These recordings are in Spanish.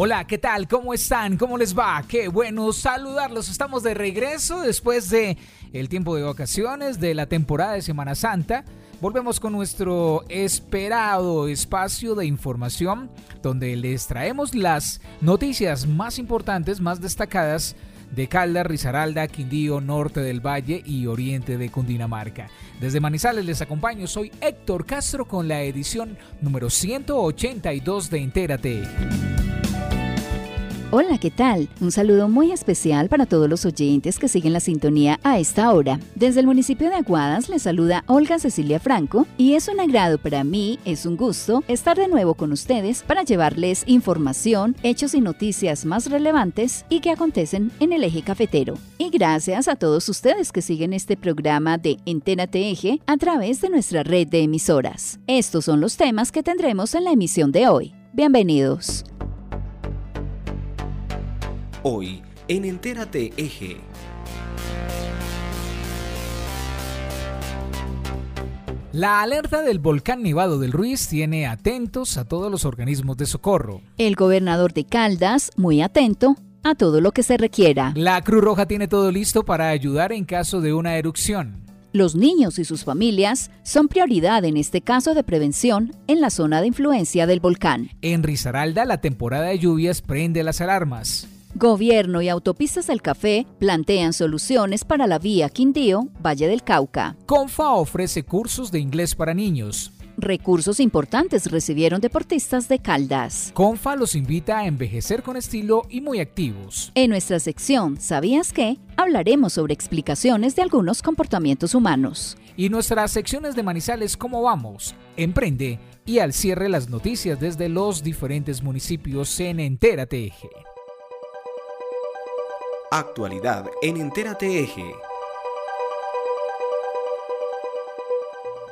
Hola, ¿qué tal? ¿Cómo están? ¿Cómo les va? Qué bueno saludarlos. Estamos de regreso después de el tiempo de vacaciones de la temporada de Semana Santa. Volvemos con nuestro esperado espacio de información donde les traemos las noticias más importantes, más destacadas de Caldas, Risaralda, Quindío, Norte del Valle y Oriente de Cundinamarca. Desde Manizales les acompaño, soy Héctor Castro con la edición número 182 de Entérate. Hola, ¿qué tal? Un saludo muy especial para todos los oyentes que siguen la sintonía a esta hora. Desde el municipio de Aguadas les saluda Olga Cecilia Franco y es un agrado para mí, es un gusto estar de nuevo con ustedes para llevarles información, hechos y noticias más relevantes y que acontecen en el eje cafetero. Y gracias a todos ustedes que siguen este programa de Entérate Eje a través de nuestra red de emisoras. Estos son los temas que tendremos en la emisión de hoy. Bienvenidos. Hoy en Entérate Eje. La alerta del volcán Nevado del Ruiz tiene atentos a todos los organismos de socorro. El gobernador de Caldas, muy atento a todo lo que se requiera. La Cruz Roja tiene todo listo para ayudar en caso de una erupción. Los niños y sus familias son prioridad en este caso de prevención en la zona de influencia del volcán. En Risaralda, la temporada de lluvias prende las alarmas. Gobierno y Autopistas del Café plantean soluciones para la vía Quindío, Valle del Cauca. Confa ofrece cursos de inglés para niños. Recursos importantes recibieron deportistas de Caldas. Confa los invita a envejecer con estilo y muy activos. En nuestra sección ¿Sabías qué? hablaremos sobre explicaciones de algunos comportamientos humanos. Y nuestras secciones de Manizales ¿Cómo vamos? Emprende y al cierre las noticias desde los diferentes municipios en Entérate Eje. Actualidad en Entérate Eje.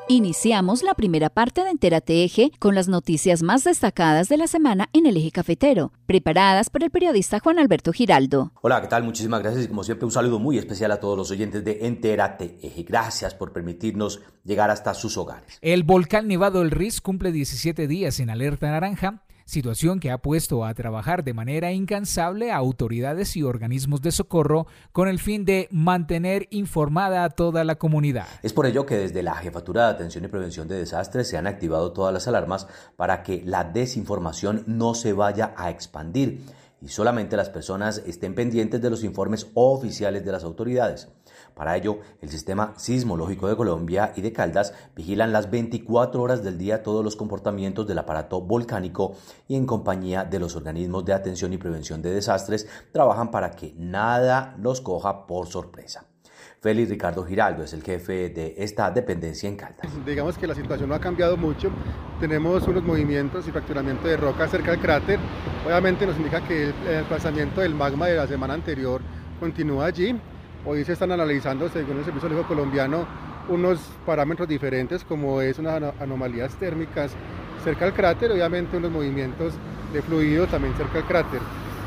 Iniciamos la primera parte de Entérate Eje con las noticias más destacadas de la semana en el eje cafetero, preparadas por el periodista Juan Alberto Giraldo. Hola, ¿qué tal? Muchísimas gracias y como siempre un saludo muy especial a todos los oyentes de Entérate Eje. Gracias por permitirnos llegar hasta sus hogares. El volcán Nevado del Riz cumple 17 días en alerta naranja situación que ha puesto a trabajar de manera incansable a autoridades y organismos de socorro con el fin de mantener informada a toda la comunidad. Es por ello que desde la Jefatura de Atención y Prevención de Desastres se han activado todas las alarmas para que la desinformación no se vaya a expandir y solamente las personas estén pendientes de los informes oficiales de las autoridades. Para ello, el Sistema Sismológico de Colombia y de Caldas vigilan las 24 horas del día todos los comportamientos del aparato volcánico y en compañía de los organismos de atención y prevención de desastres trabajan para que nada los coja por sorpresa. Félix Ricardo Giraldo es el jefe de esta dependencia en Caldas. Digamos que la situación no ha cambiado mucho. Tenemos unos movimientos y fracturamiento de roca cerca del cráter. Obviamente nos indica que el desplazamiento del magma de la semana anterior continúa allí. Hoy se están analizando, según el Servicio Geológico Colombiano, unos parámetros diferentes, como es unas anomalías térmicas cerca del cráter, obviamente unos movimientos de fluido también cerca del cráter.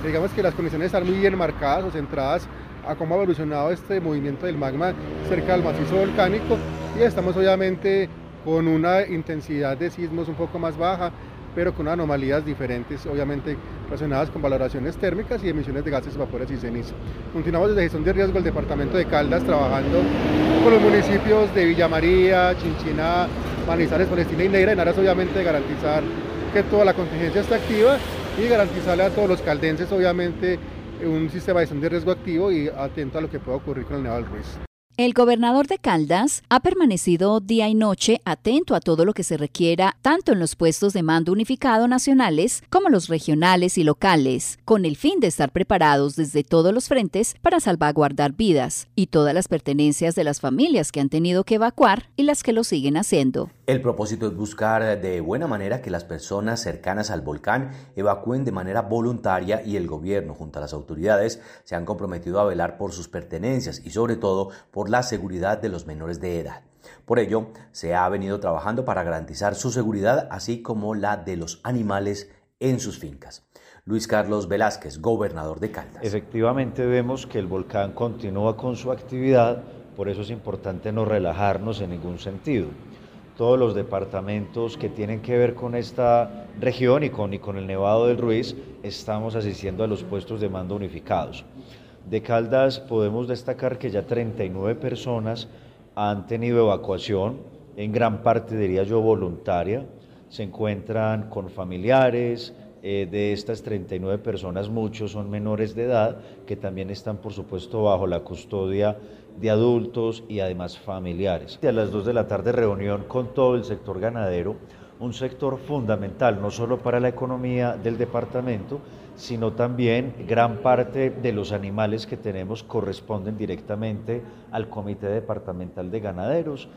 Digamos que las condiciones están muy bien marcadas o centradas a cómo ha evolucionado este movimiento del magma cerca del macizo volcánico y estamos obviamente con una intensidad de sismos un poco más baja, pero con anomalías diferentes, obviamente relacionadas con valoraciones térmicas y emisiones de gases, vapores y ceniza. Continuamos desde gestión de riesgo del departamento de Caldas trabajando con los municipios de Villa María, Chinchiná, Manizales, Palestina y Neira en aras obviamente de garantizar que toda la contingencia está activa y garantizarle a todos los caldenses obviamente un sistema de gestión de riesgo activo y atento a lo que pueda ocurrir con el Nevado Ruiz. El gobernador de Caldas ha permanecido día y noche atento a todo lo que se requiera, tanto en los puestos de mando unificado nacionales como los regionales y locales, con el fin de estar preparados desde todos los frentes para salvaguardar vidas y todas las pertenencias de las familias que han tenido que evacuar y las que lo siguen haciendo. El propósito es buscar de buena manera que las personas cercanas al volcán evacúen de manera voluntaria y el gobierno junto a las autoridades se han comprometido a velar por sus pertenencias y sobre todo por la seguridad de los menores de edad. Por ello, se ha venido trabajando para garantizar su seguridad así como la de los animales en sus fincas. Luis Carlos Velázquez, gobernador de Caldas. Efectivamente vemos que el volcán continúa con su actividad, por eso es importante no relajarnos en ningún sentido. Todos los departamentos que tienen que ver con esta región y con, y con el Nevado del Ruiz estamos asistiendo a los puestos de mando unificados. De Caldas podemos destacar que ya 39 personas han tenido evacuación, en gran parte diría yo voluntaria, se encuentran con familiares, eh, de estas 39 personas muchos son menores de edad que también están por supuesto bajo la custodia de adultos y además familiares. A las 2 de la tarde reunión con todo el sector ganadero, un sector fundamental no solo para la economía del departamento, sino también gran parte de los animales que tenemos corresponden directamente al Comité Departamental de Ganaderos,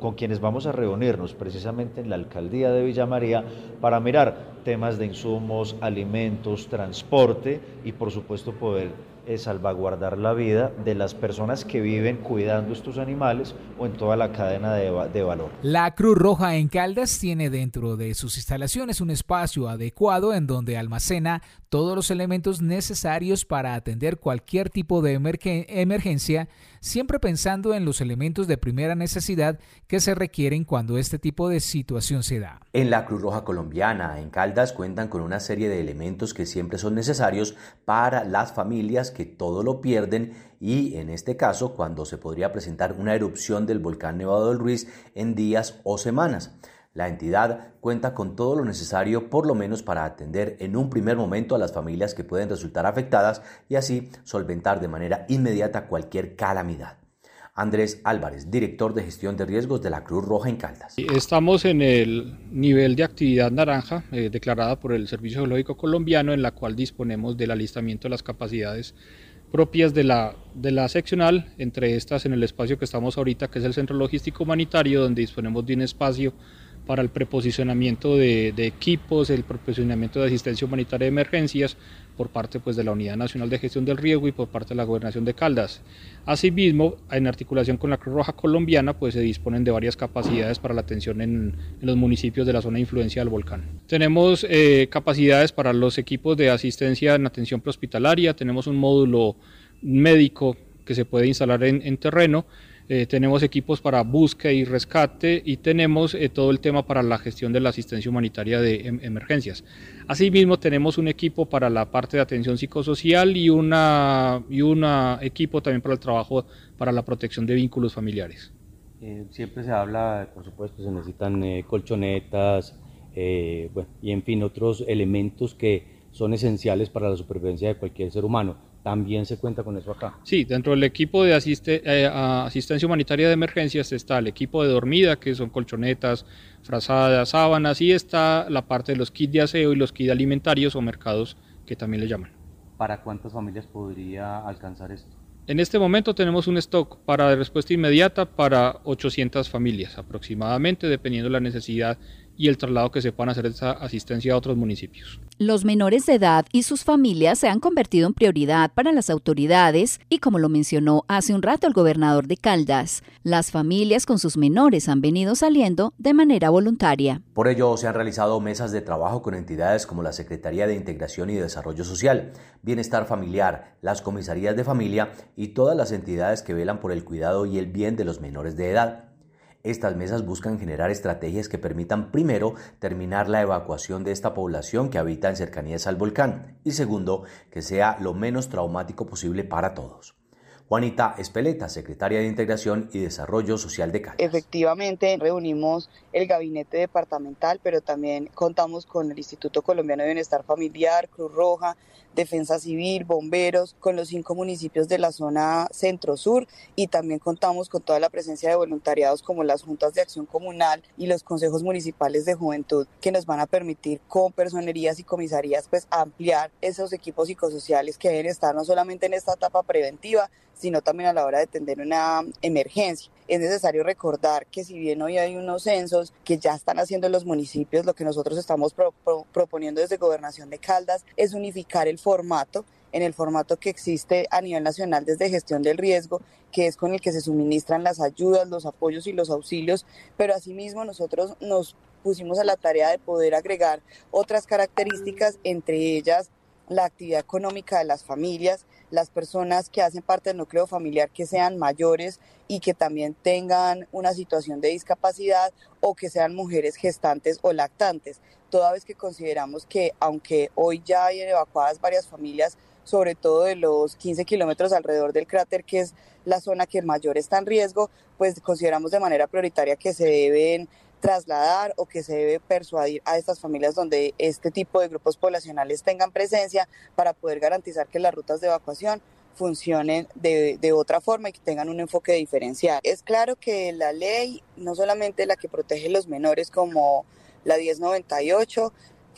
con quienes vamos a reunirnos precisamente en la alcaldía de Villa María para mirar temas de insumos, alimentos, transporte y por supuesto poder es salvaguardar la vida de las personas que viven cuidando estos animales o en toda la cadena de, de, valor. La Cruz Roja en Caldas tiene dentro de sus instalaciones un espacio adecuado en donde almacena todos los elementos necesarios para atender cualquier tipo de emergencia, siempre pensando en los elementos de primera necesidad que se requieren cuando este tipo de situación se da. En la Cruz Roja colombiana, en Caldas, cuentan con una serie de elementos que siempre son necesarios para las familias que todo lo pierden y en este caso cuando se podría presentar una erupción del volcán Nevado del Ruiz en días o semanas. La entidad cuenta con todo lo necesario por lo menos para atender en un primer momento a las familias que pueden resultar afectadas y así solventar de manera inmediata cualquier calamidad. Andrés Álvarez, director de gestión de riesgos de la Cruz Roja en Caldas. Estamos en el nivel de actividad naranja eh, declarada por el Servicio Geológico Colombiano en la cual disponemos del alistamiento de las capacidades propias de la, de la seccional, entre estas en el espacio que estamos ahorita, que es el Centro Logístico Humanitario, donde disponemos de un espacio para el preposicionamiento de, equipos, el preposicionamiento de asistencia humanitaria de emergencias por parte pues, de la Unidad Nacional de Gestión del Riesgo y por parte de la Gobernación de Caldas. Asimismo, en articulación con la Cruz Roja Colombiana, pues se disponen de varias capacidades para la atención en, los municipios de la zona de influencia del volcán. Tenemos eh, capacidades para los equipos de asistencia en atención prehospitalaria, tenemos un módulo médico que se puede instalar en terreno, eh, tenemos equipos para búsqueda y rescate y tenemos eh, todo el tema para la gestión de la asistencia humanitaria de em, emergencias. Asimismo, tenemos un equipo para la parte de atención psicosocial y un y una equipo también para el trabajo para la protección de vínculos familiares. Eh, siempre se habla, por supuesto, se necesitan colchonetas y en fin, otros elementos que son esenciales para la supervivencia de cualquier ser humano también se cuenta con eso acá. Sí, dentro del equipo de eh, asistencia humanitaria de emergencias está el equipo de dormida, que son colchonetas, frazadas, sábanas, y está la parte de los kits de aseo y los kits alimentarios o mercados, que también le llaman. ¿Para cuántas familias podría alcanzar esto? En este momento tenemos un stock para respuesta inmediata para 800 familias aproximadamente, dependiendo de la necesidad y el traslado que se puedan hacer esa asistencia a otros municipios. Los menores de edad y sus familias se han convertido en prioridad para las autoridades y como lo mencionó hace un rato el gobernador de Caldas, las familias con sus menores han venido saliendo de manera voluntaria. Por ello se han realizado mesas de trabajo con entidades como la Secretaría de Integración y Desarrollo Social, Bienestar Familiar, las comisarías de familia y todas las entidades que velan por el cuidado y el bien de los menores de edad. Estas mesas buscan generar estrategias que permitan primero terminar la evacuación de esta población que habita en cercanías al volcán y segundo que sea lo menos traumático posible para todos. Juanita Espeleta, secretaria de Integración y Desarrollo Social de Caldas. Efectivamente, reunimos el gabinete departamental, pero también contamos con el Instituto Colombiano de Bienestar Familiar, Cruz Roja, Defensa Civil, bomberos, con los cinco municipios de la zona centro-sur y también contamos con toda la presencia de voluntariados como las juntas de acción comunal y los consejos municipales de juventud que nos van a permitir con personerías y comisarías pues ampliar esos equipos psicosociales que deben estar no solamente en esta etapa preventiva, sino también a la hora de atender una emergencia. Es necesario recordar que si bien hoy hay unos censos que ya están haciendo los municipios, lo que nosotros estamos proponiendo desde Gobernación de Caldas es unificar el formato en el formato que existe a nivel nacional desde gestión del riesgo, que es con el que se suministran las ayudas, los apoyos y los auxilios, pero asimismo nosotros nos pusimos a la tarea de poder agregar otras características, entre ellas la actividad económica de las familias, las personas que hacen parte del núcleo familiar que sean mayores y que también tengan una situación de discapacidad o que sean mujeres gestantes o lactantes, toda vez que consideramos que aunque hoy ya hay evacuadas varias familias, sobre todo de los 15 kilómetros alrededor del cráter, que es la zona que mayor está en riesgo, pues consideramos de manera prioritaria que se deben trasladar o que se debe persuadir a estas familias donde este tipo de grupos poblacionales tengan presencia para poder garantizar que las rutas de evacuación funcionen de, de, otra forma y que tengan un enfoque diferencial. Es claro que la ley, no solamente la que protege a los menores como la 1098,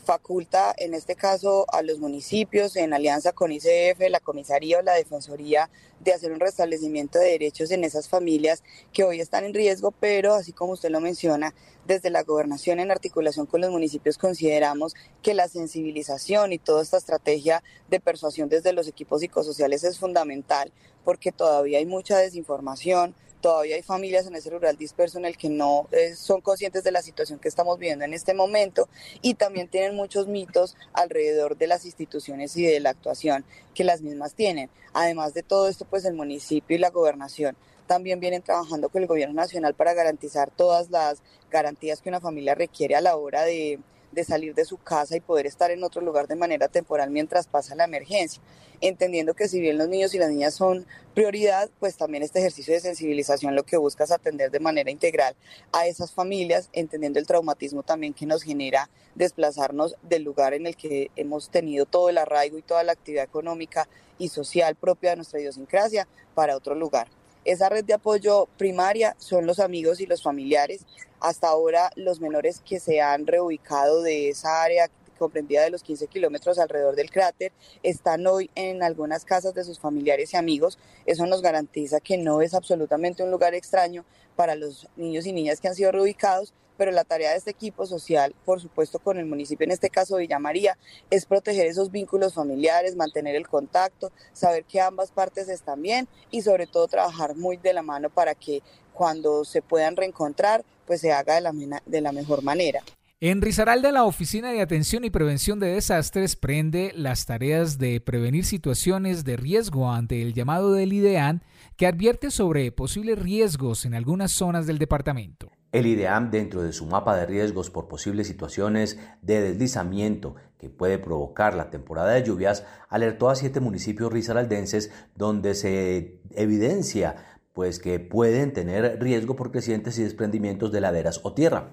faculta en este caso a los municipios en alianza con ICF, la comisaría o la defensoría de hacer un restablecimiento de derechos en esas familias que hoy están en riesgo, pero así como usted lo menciona, desde la gobernación en articulación con los municipios consideramos que la sensibilización y toda esta estrategia de persuasión desde los equipos psicosociales es fundamental porque todavía hay mucha desinformación, todavía hay familias en ese rural disperso en el que no eh, son conscientes de la situación que estamos viviendo en este momento y también tienen muchos mitos alrededor de las instituciones y de la actuación que las mismas tienen. Además de todo esto, pues el municipio y la gobernación también vienen trabajando con el gobierno nacional para garantizar todas las garantías que una familia requiere a la hora de de salir de su casa y poder estar en otro lugar de manera temporal mientras pasa la emergencia, entendiendo que si bien los niños y las niñas son prioridad, pues también este ejercicio de sensibilización lo que busca es atender de manera integral a esas familias, entendiendo el traumatismo también que nos genera desplazarnos del lugar en el que hemos tenido todo el arraigo y toda la actividad económica y social propia de nuestra idiosincrasia para otro lugar. Esa red de apoyo primaria son los amigos y los familiares. Hasta ahora los menores que se han reubicado de esa área comprendida de los 15 kilómetros alrededor del cráter, están hoy en algunas casas de sus familiares y amigos. Eso nos garantiza que no es absolutamente un lugar extraño para los niños y niñas que han sido reubicados, pero la tarea de este equipo social, por supuesto con el municipio, en este caso Villa María, es proteger esos vínculos familiares, mantener el contacto, saber que ambas partes están bien y sobre todo trabajar muy de la mano para que cuando se puedan reencontrar, pues se haga de la, de la mejor manera. En Risaralda, la Oficina de Atención y Prevención de Desastres prende las tareas de prevenir situaciones de riesgo ante el llamado del IDEAN que advierte sobre posibles riesgos en algunas zonas del departamento. El IDEAM, dentro de su mapa de riesgos por posibles situaciones de deslizamiento que puede provocar la temporada de lluvias, alertó a siete municipios risaraldenses donde se evidencia pues que pueden tener riesgo por crecientes y desprendimientos de laderas o tierra.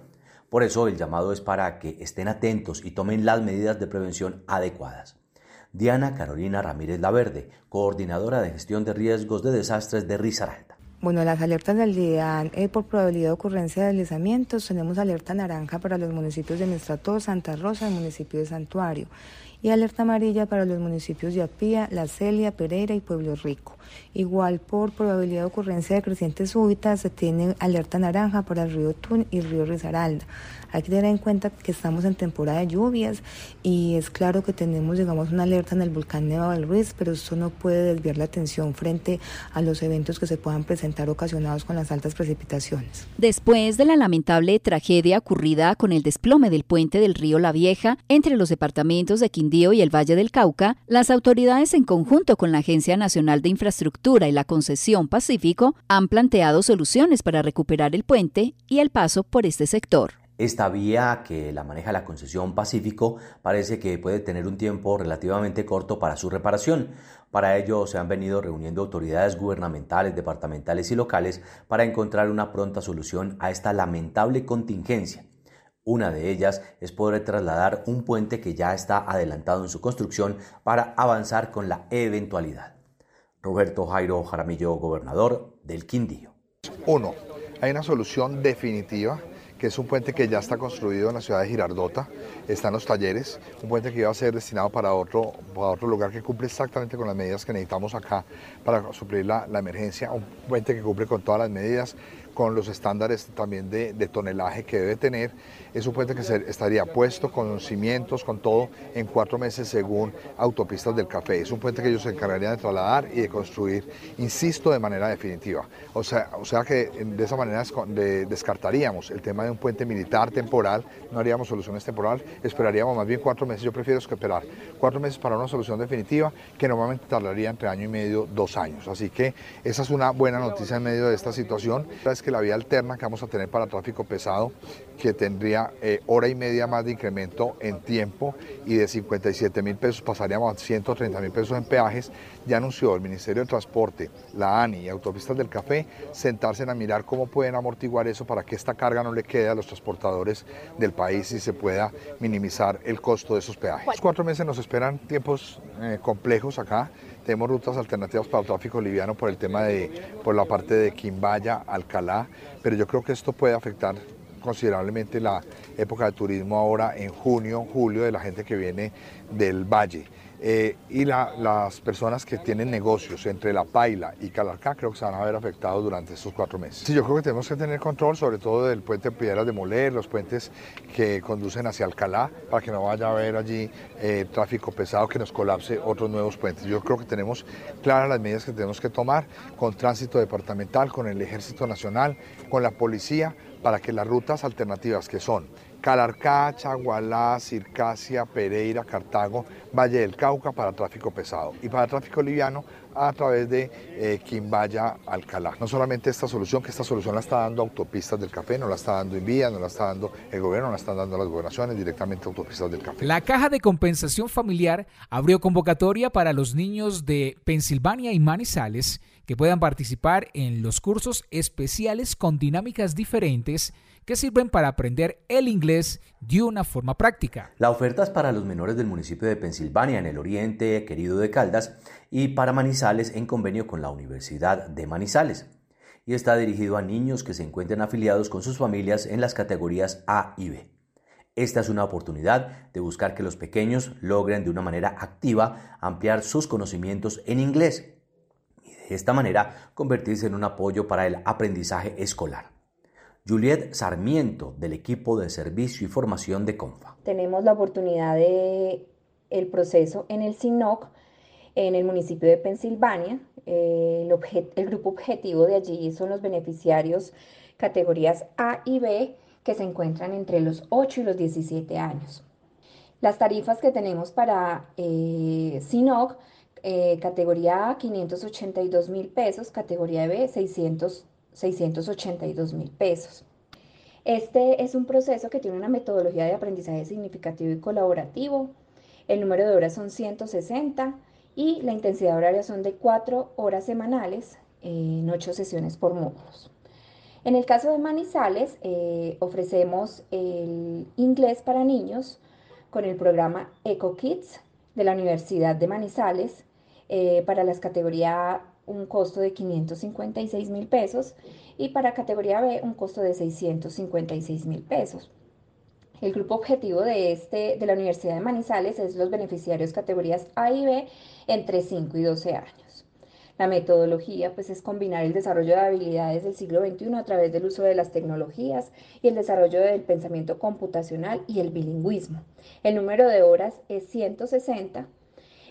Por eso el llamado es para que estén atentos y tomen las medidas de prevención adecuadas. Diana Carolina Ramírez Laverde, coordinadora de gestión de riesgos de desastres de Risaralda. Bueno, las alertas del día eh, por probabilidad de ocurrencia de deslizamientos, tenemos alerta naranja para los municipios de Mestrató, Santa Rosa y municipio de Santuario, y alerta amarilla para los municipios de Apía, La Celia, Pereira y Pueblo Rico. Igual por probabilidad de ocurrencia de crecientes súbitas se tiene alerta naranja para el río Tun y el río Risaralda. Hay que tener en cuenta que estamos en temporada de lluvias y es claro que tenemos, digamos, una alerta en el volcán Nevado del Ruiz, pero eso no puede desviar la atención frente a los eventos que se puedan presentar ocasionados con las altas precipitaciones. Después de la lamentable tragedia ocurrida con el desplome del puente del río La Vieja entre los departamentos de Quindío y el Valle del Cauca, las autoridades en conjunto con la Agencia Nacional de Infraestructura y la Concesión Pacífico han planteado soluciones para recuperar el puente y el paso por este sector. Esta vía que la maneja la concesión Pacífico parece que puede tener un tiempo relativamente corto para su reparación. Para ello se han venido reuniendo autoridades gubernamentales, departamentales y locales para encontrar una pronta solución a esta lamentable contingencia. Una de ellas es poder trasladar un puente que ya está adelantado en su construcción para avanzar con la eventualidad. Roberto Jairo Jaramillo, gobernador del Quindío. Uno, hay una solución definitiva es un puente que ya está construido en la ciudad de Girardota, está en los talleres, un puente que iba a ser destinado para otro, para otro lugar que cumple exactamente con las medidas que necesitamos acá para suplir la emergencia, un puente que cumple con todas las medidas, con los estándares también de, tonelaje que debe tener. Es un puente que se, estaría puesto con cimientos, con todo, en cuatro meses según Autopistas del Café. Es un puente que ellos se encargarían de trasladar y de construir, insisto, de manera definitiva. O sea, o sea que de esa manera descartaríamos el tema de un puente militar temporal, no haríamos soluciones temporales, esperaríamos más bien cuatro meses. Yo prefiero esperar cuatro meses para una solución definitiva que normalmente tardaría entre año y medio, dos años. Así que esa es una buena noticia en medio de esta situación que la vía alterna que vamos a tener para tráfico pesado, que tendría eh, hora y media más de incremento en tiempo y de 57 mil pesos pasaríamos a 130 mil pesos en peajes, ya anunció el Ministerio de Transporte, la ANI y Autopistas del Café sentarse a mirar cómo pueden amortiguar eso para que esta carga no le quede a los transportadores del país y se pueda minimizar el costo de esos peajes. Cuatro meses nos esperan tiempos eh, complejos acá tenemos rutas alternativas para el tráfico liviano por el tema de, por la parte de Quimbaya, Alcalá, pero yo creo que esto puede afectar considerablemente la época de turismo ahora en junio, julio de la gente que viene del valle. Eh, y las personas que tienen negocios entre La Paila y Calarcá creo que se van a ver afectados durante estos cuatro meses. Sí, yo creo que tenemos que tener control sobre todo del puente Piedras de Moler, los puentes que conducen hacia Alcalá, para que no vaya a haber allí eh, tráfico pesado que nos colapse otros nuevos puentes. Yo creo que tenemos claras las medidas que tenemos que tomar con tránsito departamental, con el Ejército Nacional, con la policía, para que las rutas alternativas que son Calarcá, Chagualá, Circasia, Pereira, Cartago, Valle del Cauca para tráfico pesado y para tráfico liviano a través de eh, Quimbaya, Alcalá. No solamente esta solución, que esta solución la está dando Autopistas del Café, no la está dando Invía, no la está dando el gobierno, no la están dando las gobernaciones, directamente Autopistas del Café. La Caja de Compensación Familiar abrió convocatoria para los niños de Pensilvania y Manizales que puedan participar en los cursos especiales con dinámicas diferentes que sirven para aprender el inglés de una forma práctica. La oferta es para los menores del municipio de Pensilvania, en el oriente querido de Caldas, y para Manizales en convenio con la Universidad de Manizales. Y está dirigido a niños que se encuentren afiliados con sus familias en las categorías A y B. Esta es una oportunidad de buscar que los pequeños logren de una manera activa ampliar sus conocimientos en inglés y de esta manera convertirse en un apoyo para el aprendizaje escolar. Juliet Sarmiento, del equipo de servicio y formación de CONFA. Tenemos la oportunidad de el proceso en el SINOC, en el municipio de Pensilvania. el, el grupo objetivo de allí son los beneficiarios categorías A y B que se encuentran entre los 8 y los 17 años. Las tarifas que tenemos para eh, SINOC, eh, categoría A 582 mil pesos, categoría B 600 682 mil pesos. Este es un proceso que tiene una metodología de aprendizaje significativo y colaborativo. El número de horas son 160 y la intensidad horaria son de 4 horas semanales en 8 sesiones por módulos. En el caso de Manizales, eh, ofrecemos el inglés para niños con el programa EcoKids de la Universidad de Manizales eh, para las categorías un costo de 556 mil pesos y para categoría B un costo de 656 mil pesos. El grupo objetivo de, este, de la Universidad de Manizales es los beneficiarios categorías A y B entre 5 y 12 años. La metodología pues, es combinar el desarrollo de habilidades del siglo XXI a través del uso de las tecnologías y el desarrollo del pensamiento computacional y el bilingüismo. El número de horas es 160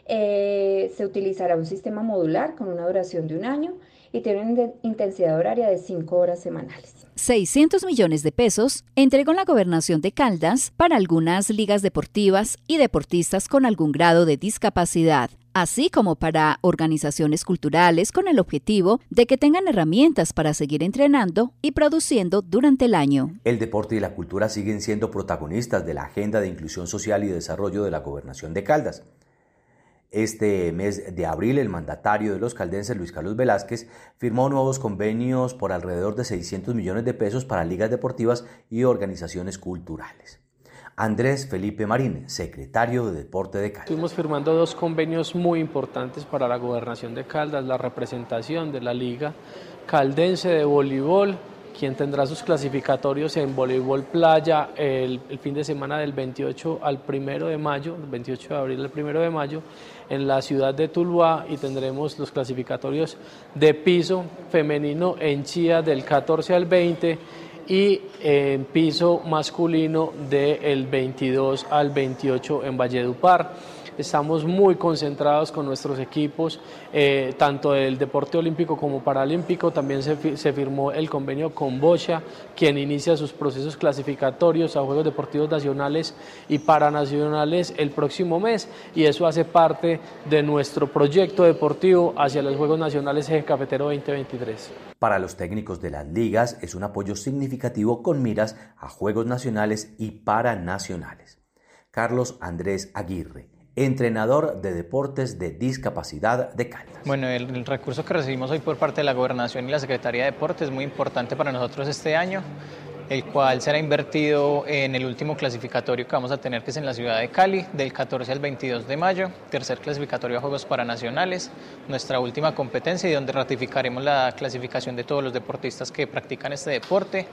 eh, se utilizará un sistema modular con una duración de un año y tiene una intensidad horaria de 5 horas semanales. 600 millones de pesos entregó la gobernación de Caldas para algunas ligas deportivas y deportistas con algún grado de discapacidad. así como para organizaciones culturales con el objetivo de que tengan herramientas para seguir entrenando y produciendo durante el año. El deporte y la cultura siguen siendo protagonistas de la agenda de inclusión social y desarrollo de la gobernación de Caldas. Este mes de abril, el mandatario de los caldenses, Luis Carlos Velázquez, firmó nuevos convenios por alrededor de 600 millones de pesos para ligas deportivas y organizaciones culturales. Andrés Felipe Marín, secretario de Deporte de Caldas. Estuvimos firmando dos convenios muy importantes para la gobernación de Caldas, la representación de la Liga Caldense de Voleibol quien tendrá sus clasificatorios en voleibol playa el, fin de semana del 28 al 1 de mayo, 28 de abril al 1 de mayo, en la ciudad de Tuluá y tendremos los clasificatorios de piso femenino en Chía del 14 al 20 y en piso masculino del 22 al 28 en Valledupar. Estamos muy concentrados con nuestros equipos, eh, tanto del deporte olímpico como paralímpico. También se, se firmó el convenio con Bocha, quien inicia sus procesos clasificatorios a Juegos Deportivos Nacionales y Paranacionales el próximo mes. Y eso hace parte de nuestro proyecto deportivo hacia los Juegos Nacionales Eje Cafetero 2023. Para los técnicos de las ligas es un apoyo significativo con miras a Juegos Nacionales y Paranacionales. Carlos Andrés Aguirre, entrenador de deportes de discapacidad de Caldas. Bueno, el, recurso que recibimos hoy por parte de la Gobernación y la Secretaría de Deportes es muy importante para nosotros este año, el cual será invertido en el último clasificatorio que vamos a tener, que es en la ciudad de Cali, del 14 al 22 de mayo, tercer clasificatorio a Juegos Paranacionales, nuestra última competencia y donde ratificaremos la clasificación de todos los deportistas que practican este deporte.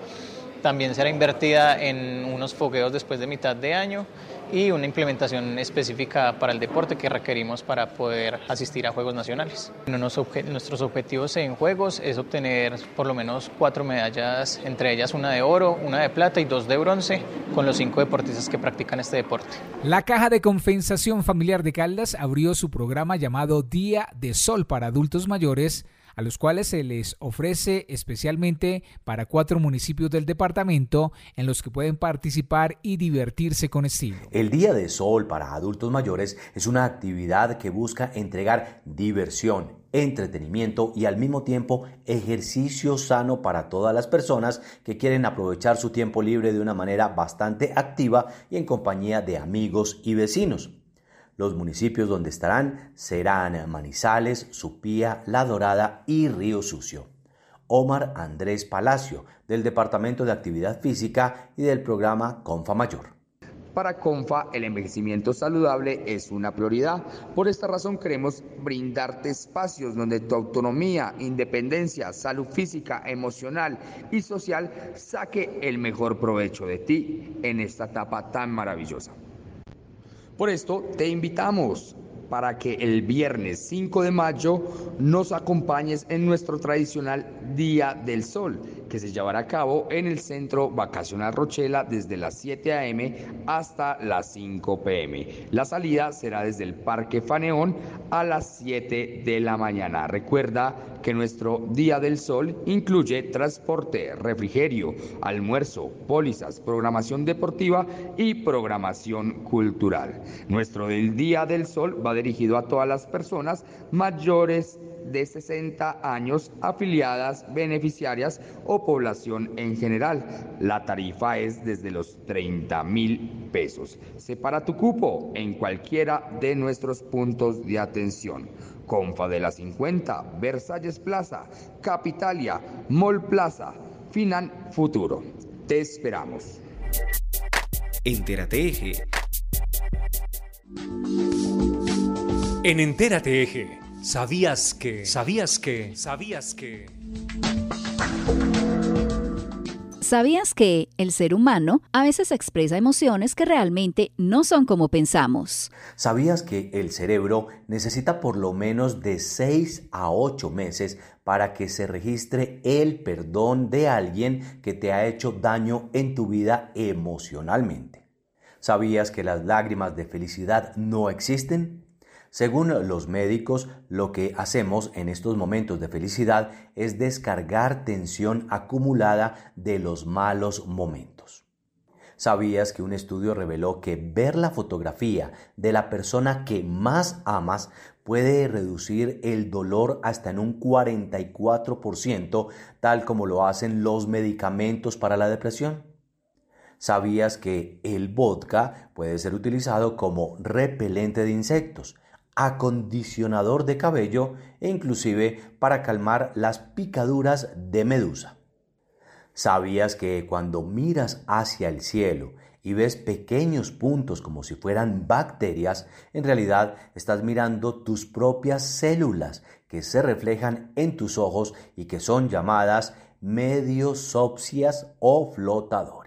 También será invertida en unos fogueos después de mitad de año y una implementación específica para el deporte que requerimos para poder asistir a Juegos Nacionales. nuestros objetivos en Juegos es obtener por lo menos cuatro medallas, entre ellas una de oro, una de plata y dos de bronce, con los cinco deportistas que practican este deporte. La Caja de Compensación Familiar de Caldas abrió su programa llamado Día de Sol para Adultos Mayores a los cuales se les ofrece especialmente para cuatro municipios del departamento en los que pueden participar y divertirse con estilo. El Día de Sol para adultos mayores es una actividad que busca entregar diversión, entretenimiento y al mismo tiempo ejercicio sano para todas las personas que quieren aprovechar su tiempo libre de una manera bastante activa y en compañía de amigos y vecinos. Los municipios donde estarán serán Manizales, Supía, La Dorada y Río Sucio. Omar Andrés Palacio, del Departamento de Actividad Física y del programa Confa Mayor. Para Confa, el envejecimiento saludable es una prioridad. Por esta razón queremos brindarte espacios donde tu autonomía, independencia, salud física, emocional y social saque el mejor provecho de ti en esta etapa tan maravillosa. Por esto te invitamos para que el viernes 5 de mayo nos acompañes en nuestro tradicional Día del Sol, que se llevará a cabo en el Centro Vacacional Rochela desde las 7 a.m. hasta las 5 p.m. La salida será desde el Parque Faneón a las 7 de la mañana. Recuerda que nuestro Día del Sol incluye transporte, refrigerio, almuerzo, pólizas, programación deportiva y programación cultural. Nuestro Día del Sol va dirigido a todas las personas mayores de 60 años afiliadas, beneficiarias o población en general. La tarifa es desde los 30 mil pesos. Separa tu cupo en cualquiera de nuestros puntos de atención. Confa de la 50, Versalles Plaza, Capitalia, Mall Plaza, Finan Futuro. Te esperamos. Entérate Eje. En Entérate ¿Sabías que? ¿Sabías que? ¿Sabías que? ¿Sabías que el ser humano a veces expresa emociones que realmente no son como pensamos? ¿Sabías que el cerebro necesita por lo menos de 6 a 8 meses para que se registre el perdón de alguien que te ha hecho daño en tu vida emocionalmente? ¿Sabías que las lágrimas de felicidad no existen? Según los médicos, lo que hacemos en estos momentos de felicidad es descargar tensión acumulada de los malos momentos. ¿Sabías que un estudio reveló que ver la fotografía de la persona que más amas puede reducir el dolor hasta en un 44%, tal como lo hacen los medicamentos para la depresión? ¿Sabías que el vodka puede ser utilizado como repelente de insectos, acondicionador de cabello e inclusive para calmar las picaduras de medusa? ¿Sabías que cuando miras hacia el cielo y ves pequeños puntos como si fueran bacterias, en realidad estás mirando tus propias células que se reflejan en tus ojos y que son llamadas mediosopsias o flotadores?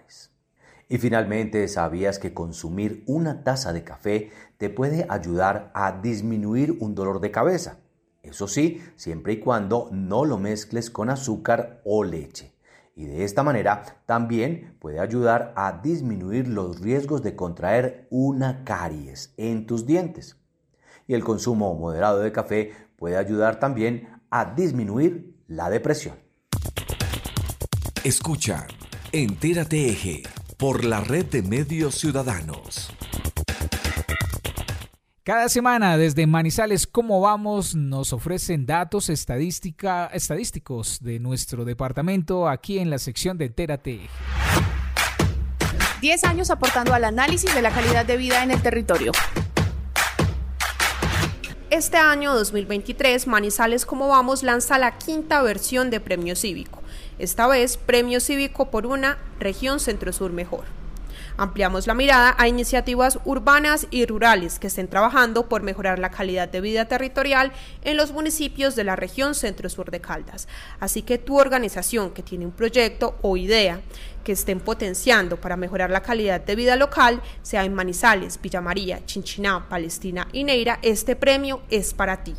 Y finalmente, ¿sabías que consumir una taza de café te puede ayudar a disminuir un dolor de cabeza? Eso sí, siempre y cuando no lo mezcles con azúcar o leche. Y de esta manera también puede ayudar a disminuir los riesgos de contraer una caries en tus dientes. Y el consumo moderado de café puede ayudar también a disminuir la depresión. Escucha, Entérate Eje por la red de medios ciudadanos. Cada semana desde Manizales Cómo Vamos nos ofrecen datos estadística, estadísticos de nuestro departamento aquí en la sección de Entérate. 10 años aportando al análisis de la calidad de vida en el territorio. Este año 2023, Manizales Cómo Vamos lanza la quinta versión de Premio Cívico. Esta vez, Premio Cívico por una región centro-sur mejor. Ampliamos la mirada a iniciativas urbanas y rurales que estén trabajando por mejorar la calidad de vida territorial en los municipios de la región centro-sur de Caldas. Así que tu organización que tiene un proyecto o idea que estén potenciando para mejorar la calidad de vida local, sea en Manizales, Villa María, Chinchiná, Palestina y Neira, este premio es para ti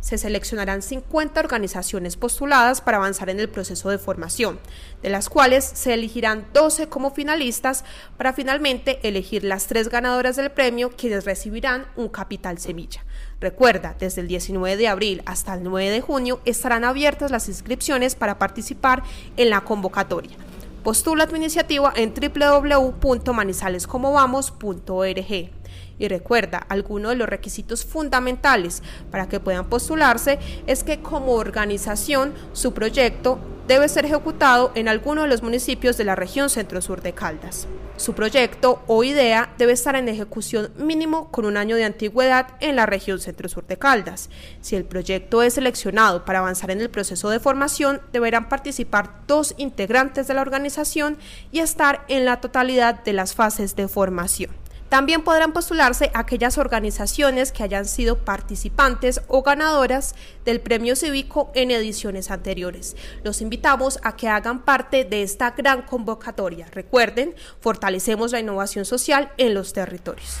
se seleccionarán 50 organizaciones postuladas para avanzar en el proceso de formación, de las cuales se elegirán 12 como finalistas para finalmente elegir las tres ganadoras del premio quienes recibirán un capital semilla. Recuerda, desde el 19 de abril hasta el 9 de junio estarán abiertas las inscripciones para participar en la convocatoria. Postula tu iniciativa en www.manizalescomovamos.org. Y recuerda, algunos de los requisitos fundamentales para que puedan postularse es que como organización su proyecto debe ser ejecutado en alguno de los municipios de la región centro-sur de Caldas. Su proyecto o idea debe estar en ejecución mínimo con un año de antigüedad en la región centro-sur de Caldas. Si el proyecto es seleccionado para avanzar en el proceso de formación, deberán participar dos integrantes de la organización y estar en la totalidad de las fases de formación. También podrán postularse aquellas organizaciones que hayan sido participantes o ganadoras del premio cívico en ediciones anteriores. Los invitamos a que hagan parte de esta gran convocatoria. Recuerden, fortalecemos la innovación social en los territorios.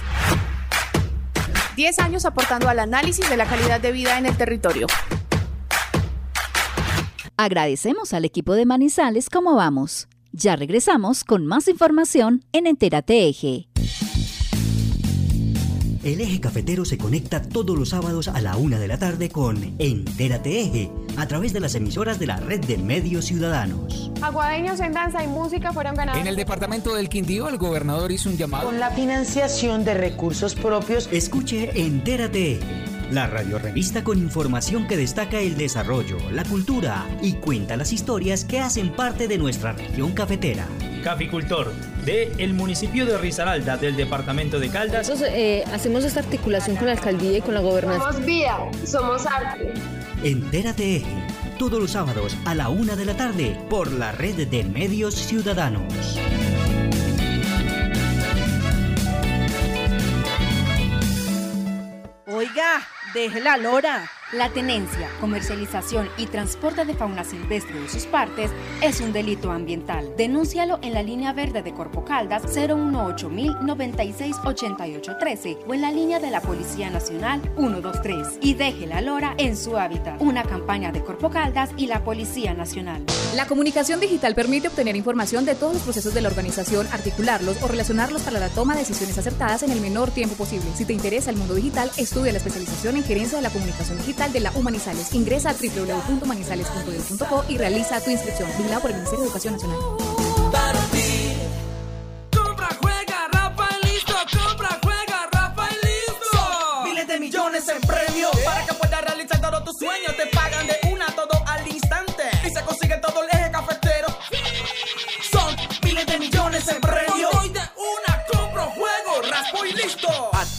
10 años aportando al análisis de la calidad de vida en el territorio. Agradecemos al equipo de Manizales cómo vamos. Ya regresamos con más información en Entérate Eje. El eje cafetero se conecta todos los sábados a la una de la tarde con Entérate Eje, a través de las emisoras de la red de medios ciudadanos. Aguadeños en danza y música fueron ganados. En el departamento del Quindío, el gobernador hizo un llamado. Con la financiación de recursos propios. Escuche Entérate Eje, la radiorevista con información que destaca el desarrollo, la cultura y cuenta las historias que hacen parte de nuestra región cafetera. Caficultor, de el municipio de Risaralda, del departamento de Caldas. Nosotros eh, hacemos esta articulación con la alcaldía y con la gobernación. Somos vida, somos arte. Entérate Eje, todos los sábados a la una de la tarde por la red de medios ciudadanos. Oiga, deje la lora. La tenencia, comercialización y transporte de fauna silvestre de sus partes es un delito ambiental. Denúncialo en la línea verde de Corpo Caldas 018 968813 o en la línea de la Policía Nacional 123 y deje la lora en su hábitat. Una campaña de Corpo Caldas y la Policía Nacional. La comunicación digital permite obtener información de todos los procesos de la organización, articularlos o relacionarlos para la toma de decisiones acertadas en el menor tiempo posible. Si te interesa el mundo digital, estudia la especialización en gerencia de la comunicación digital de la Humanizales. Ingresa a www.humanizales.edu.co y realiza tu inscripción. Vigilado por el Ministerio de Educación Nacional. Para ti. Compra, juega, rapa, listo, compra, juega.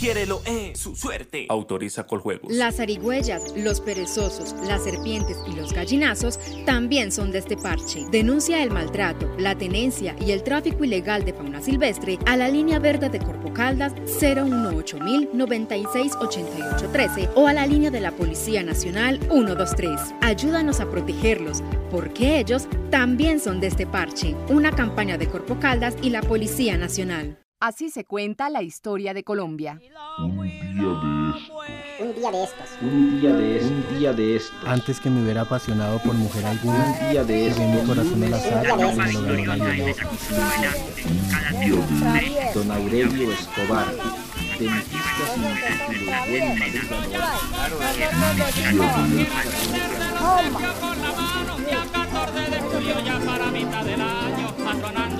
Cielo es su suerte. Autoriza Coljuegos. Las arigüeyas, los perezosos, las serpientes y los gallinazos también son de este parche. Denuncia el maltrato, la tenencia y el tráfico ilegal de fauna silvestre a la línea verde de Corpo Caldas 018 96 o a la línea de la Policía Nacional 123. Ayúdanos a protegerlos, porque ellos también son de este parche. Una campaña de Corpo Caldas y la Policía Nacional. Así se cuenta la historia de Colombia. Un día de estos. Un día de estos. Un día de estos. Antes que me hubiera apasionado por mujer alguna. Un día de estos. mi corazón al azar y me lo ganó la Don Aurelio Escobar. Dentista sin título, buen madrugador.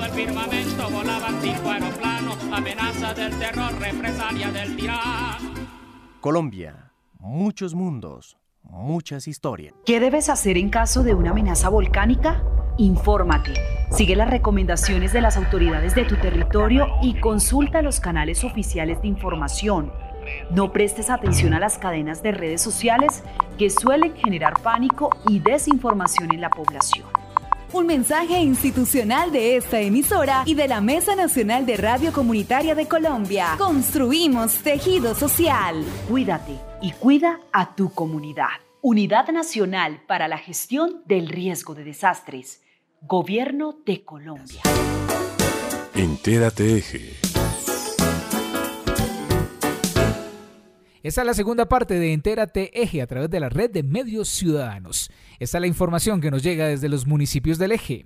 el firmamento volaban cinco aeroplanos, amenaza del terror, represalia del tirano. Colombia, muchos mundos, muchas historias. ¿Qué debes hacer en caso de una amenaza volcánica? Infórmate, sigue las recomendaciones de las autoridades de tu territorio y consulta los canales oficiales de información. No prestes atención a las cadenas de redes sociales que suelen generar pánico y desinformación en la población. Un mensaje institucional de esta emisora y de la Mesa Nacional de Radio Comunitaria de Colombia. Construimos tejido social. Cuídate y cuida a tu comunidad. Unidad Nacional para la Gestión del Riesgo de Desastres. Gobierno de Colombia. Entérate Eje. Esta es la segunda parte de Entérate Eje a través de la red de medios ciudadanos. Esta es la información que nos llega desde los municipios del Eje.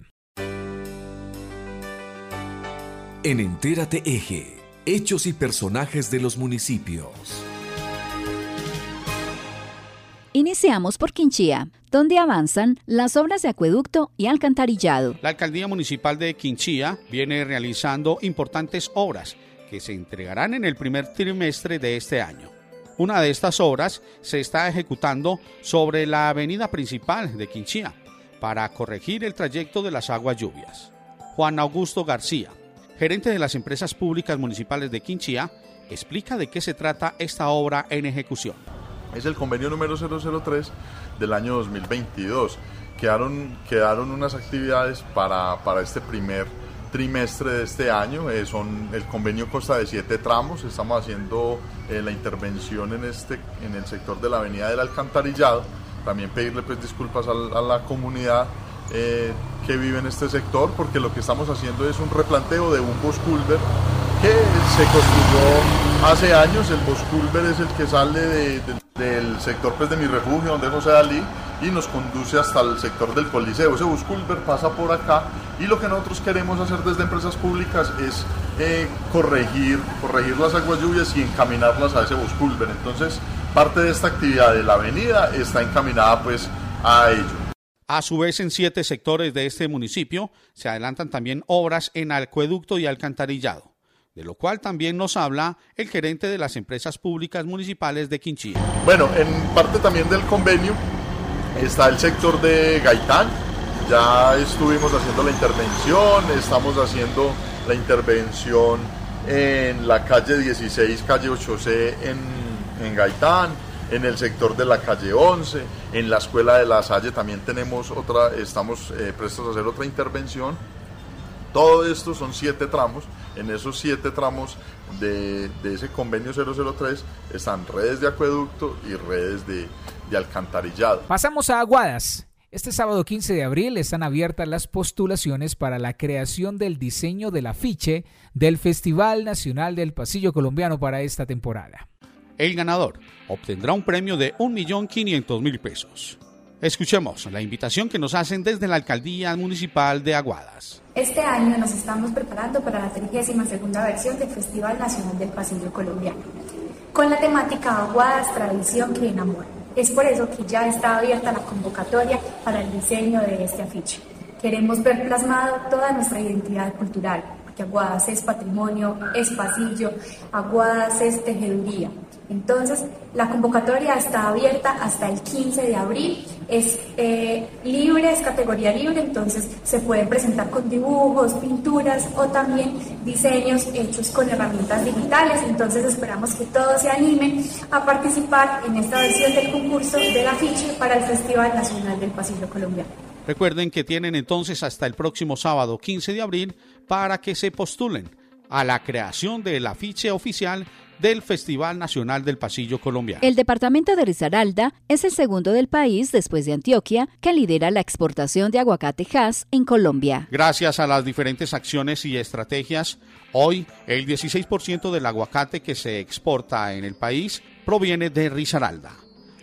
En Entérate Eje, hechos y personajes de los municipios. Iniciamos por Quinchía, donde avanzan las obras de acueducto y alcantarillado. La alcaldía municipal de Quinchía viene realizando importantes obras que se entregarán en el primer trimestre de este año. Una de estas obras se está ejecutando sobre la avenida principal de Quinchía para corregir el trayecto de las aguas lluvias. Juan Augusto García, gerente de las empresas públicas municipales de Quinchía, explica de qué se trata esta obra en ejecución es el convenio número 003 del año 2022. Quedaron, quedaron unas actividades para, para este primer trimestre de este año. Eh, son, el convenio consta de siete tramos. Estamos haciendo eh, la intervención en, este, en el sector de la avenida del Alcantarillado. También pedirle pues, disculpas a, la comunidad eh, que vive en este sector porque lo que estamos haciendo es un replanteo de un bus culver que se construyó hace años. El bus culver es el que sale de, del sector pues, de mi refugio, donde José Dalí, y nos conduce hasta el sector del Coliseo. Ese bus culver pasa por acá y lo que nosotros queremos hacer desde empresas públicas es eh, corregir, corregir las aguas lluvias y encaminarlas a ese bus culver. Entonces, parte de esta actividad de la avenida está encaminada pues a ello. A su vez, en siete sectores de este municipio se adelantan también obras en acueducto y alcantarillado de lo cual también nos habla el gerente de las empresas públicas municipales de Quinchía. Bueno, en parte también del convenio está el sector de Gaitán, ya estuvimos haciendo la intervención, estamos haciendo la intervención en la calle 16, calle 8C en, en Gaitán, en el sector de la calle 11, en la escuela de la Salle también tenemos otra, estamos eh, prestos a hacer otra intervención. Todo esto son siete tramos en esos siete tramos de, ese convenio 003 están redes de acueducto y redes de, de alcantarillado. Pasamos a Aguadas. Este sábado 15 de abril están abiertas las postulaciones para la creación del diseño del afiche del Festival Nacional del Pasillo Colombiano para esta temporada. El ganador obtendrá un premio de 1.500.000 pesos. Escuchemos la invitación que nos hacen desde la Alcaldía Municipal de Aguadas. Este año nos estamos preparando para la 32 versión del Festival Nacional del Pasillo Colombiano, con la temática Aguadas, Tradición que enamora. Es por eso que ya está abierta la convocatoria para el diseño de este afiche. Queremos ver plasmado toda nuestra identidad cultural, que Aguadas es patrimonio, es pasillo, Aguadas es tejeduría. Entonces, la convocatoria está abierta hasta el 15 de abril, es eh, libre, es categoría libre, entonces se pueden presentar con dibujos, pinturas o también diseños hechos con herramientas digitales. Entonces, esperamos que todos se animen a participar en esta versión del concurso del afiche para el Festival Nacional del Pasillo Colombiano. Recuerden que tienen entonces hasta el próximo sábado 15 de abril para que se postulen a la creación del afiche oficial del Festival Nacional del Pasillo Colombiano. El departamento de Risaralda es el segundo del país después de Antioquia que lidera la exportación de aguacate Hass en Colombia. Gracias a las diferentes acciones y estrategias, hoy el 16% del aguacate que se exporta en el país proviene de Risaralda,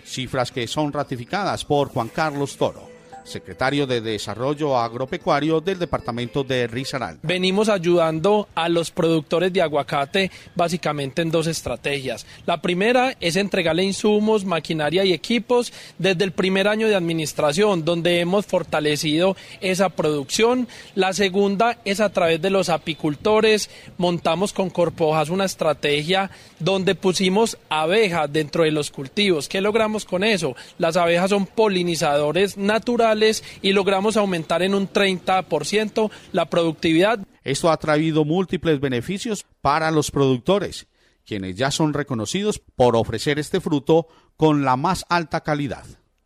cifras que son ratificadas por Juan Carlos Toro secretario de Desarrollo Agropecuario del departamento de Risaralda. Venimos ayudando a los productores de aguacate básicamente en dos estrategias. La primera es entregarle insumos, maquinaria y equipos desde el primer año de administración, donde hemos fortalecido esa producción. La segunda es a través de los apicultores. Montamos con Corpojas una estrategia donde pusimos abejas dentro de los cultivos. ¿Qué logramos con eso? Las abejas son polinizadores naturales y logramos aumentar en un 30% la productividad. Esto ha traído múltiples beneficios para los productores, quienes ya son reconocidos por ofrecer este fruto con la más alta calidad.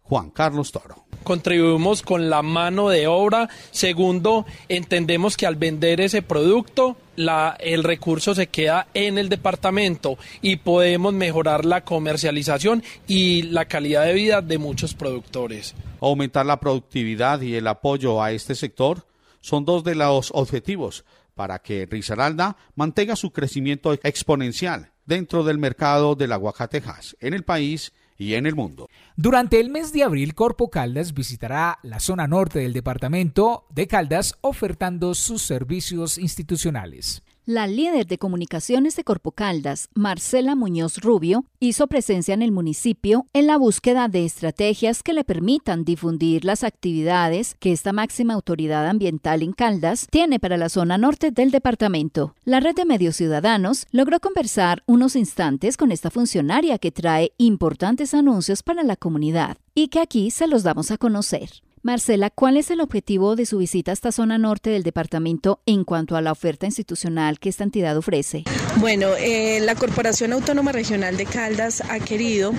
Juan Carlos Toro. Contribuimos con la mano de obra. Segundo, entendemos que al vender ese producto, la, el recurso se queda en el departamento y podemos mejorar la comercialización y la calidad de vida de muchos productores. Aumentar la productividad y el apoyo a este sector son dos de los objetivos para que Risaralda mantenga su crecimiento exponencial dentro del mercado del aguacatejas en el país y en el mundo. Durante el mes de abril, Corpo Caldas visitará la zona norte del departamento de Caldas ofertando sus servicios institucionales. La líder de comunicaciones de Corpo Caldas, Marcela Muñoz Rubio, hizo presencia en el municipio en la búsqueda de estrategias que le permitan difundir las actividades que esta máxima autoridad ambiental en Caldas tiene para la zona norte del departamento. La red de medios ciudadanos logró conversar unos instantes con esta funcionaria que trae importantes anuncios para la comunidad y que aquí se los damos a conocer. Marcela, ¿cuál es el objetivo de su visita a esta zona norte del departamento en cuanto a la oferta institucional que esta entidad ofrece? Bueno, eh, la Corporación Autónoma Regional de Caldas ha querido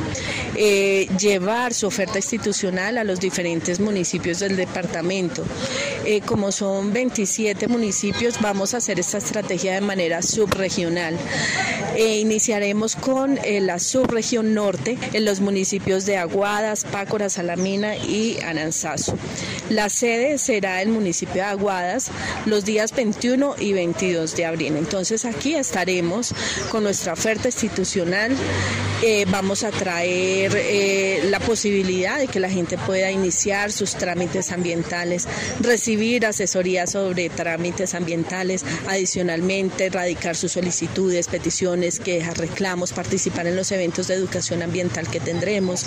eh, llevar su oferta institucional a los diferentes municipios del departamento. Eh, como son 27 municipios, vamos a hacer esta estrategia de manera subregional. iniciaremos con la subregión norte en los municipios de Aguadas, Pácora, Salamina y Ananzazo. La sede será el municipio de Aguadas los días 21 y 22 de abril. Entonces aquí estaremos con nuestra oferta institucional. Eh, vamos a traer eh, la posibilidad de que la gente pueda iniciar sus trámites ambientales, recibir asesoría sobre trámites ambientales, adicionalmente radicar sus solicitudes, peticiones, quejas, reclamos, participar en los eventos de educación ambiental que tendremos,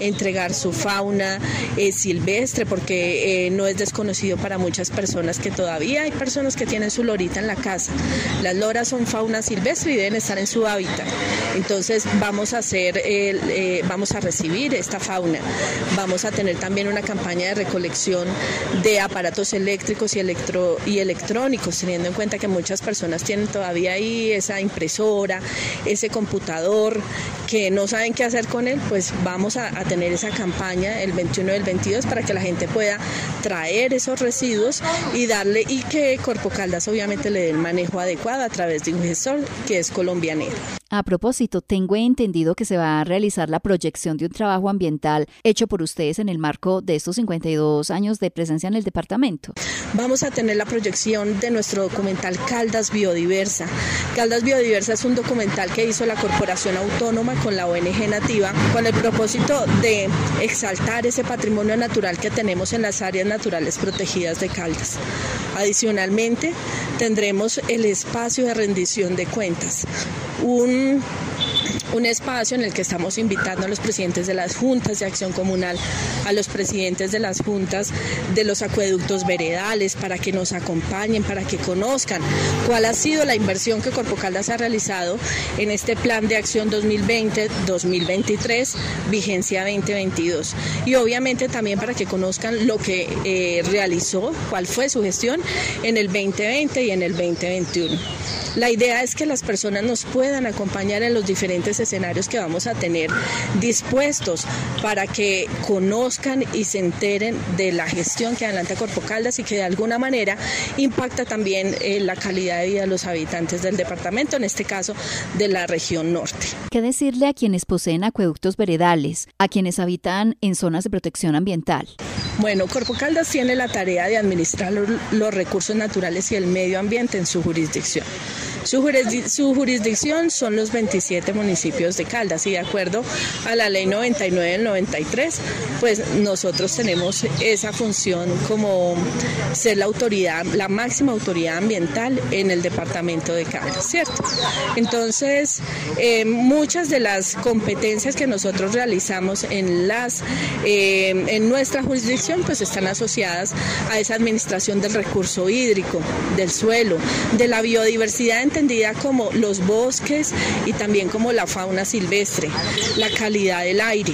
entregar su fauna eh, silvestre porque eh, no es desconocido para muchas personas que todavía hay personas que tienen su lorita en la casa. Las loras son fauna silvestre y deben estar en su hábitat. Entonces vamos a hacer, eh, vamos a recibir esta fauna. Vamos a tener también una campaña de recolección de aparatos eléctricos y, electro, y electrónicos, teniendo en cuenta que muchas personas tienen todavía ahí esa impresora, ese computador, que no saben qué hacer con él, pues vamos a, a tener esa campaña el 21 y el 22 para que la gente pueda traer esos residuos y darle y que Corpo Caldas obviamente le dé el manejo adecuado a través de un gestor que es colombianero. A propósito, tengo entendido que se va a realizar la proyección de un trabajo ambiental hecho por ustedes en el marco de estos 52 años de presencia en el departamento. Vamos a tener la proyección de nuestro documental Caldas Biodiversa. Caldas Biodiversa es un documental que hizo la Corporación Autónoma con la ONG Nativa con el propósito de exaltar ese patrimonio natural que tenemos en las áreas naturales protegidas de Caldas. Adicionalmente, tendremos el espacio de rendición de cuentas un Um, un espacio en el que estamos invitando a los presidentes de las juntas de acción comunal, a los presidentes de las juntas de los acueductos veredales para que nos acompañen, para que conozcan cuál ha sido la inversión que Corpo Caldas ha realizado en este plan de acción 2020-2023, vigencia 2022. Y obviamente también para que conozcan lo que eh, realizó, cuál fue su gestión en el 2020 y en el 2021. La idea es que las personas nos puedan acompañar en los diferentes escenarios que vamos a tener dispuestos para que conozcan y se enteren de la gestión que adelanta Corpo Caldas y que de alguna manera impacta también eh, la calidad de vida de los habitantes del departamento, en este caso de la región norte. ¿Qué decirle a quienes poseen acueductos veredales, a quienes habitan en zonas de protección ambiental? Bueno, Corpo Caldas tiene la tarea de administrar los recursos naturales y el medio ambiente en su jurisdicción. Su, jurisdicción son los 27 municipios de Caldas y de acuerdo a la ley 99 del 93, pues nosotros tenemos esa función como ser la autoridad, la máxima autoridad ambiental en el departamento de Caldas, ¿cierto? Entonces, eh, muchas de las competencias que nosotros realizamos en, las, eh, en nuestra jurisdicción pues están asociadas a esa administración del recurso hídrico, del suelo, de la biodiversidad entendida como los bosques y también como la fauna silvestre, la calidad del aire,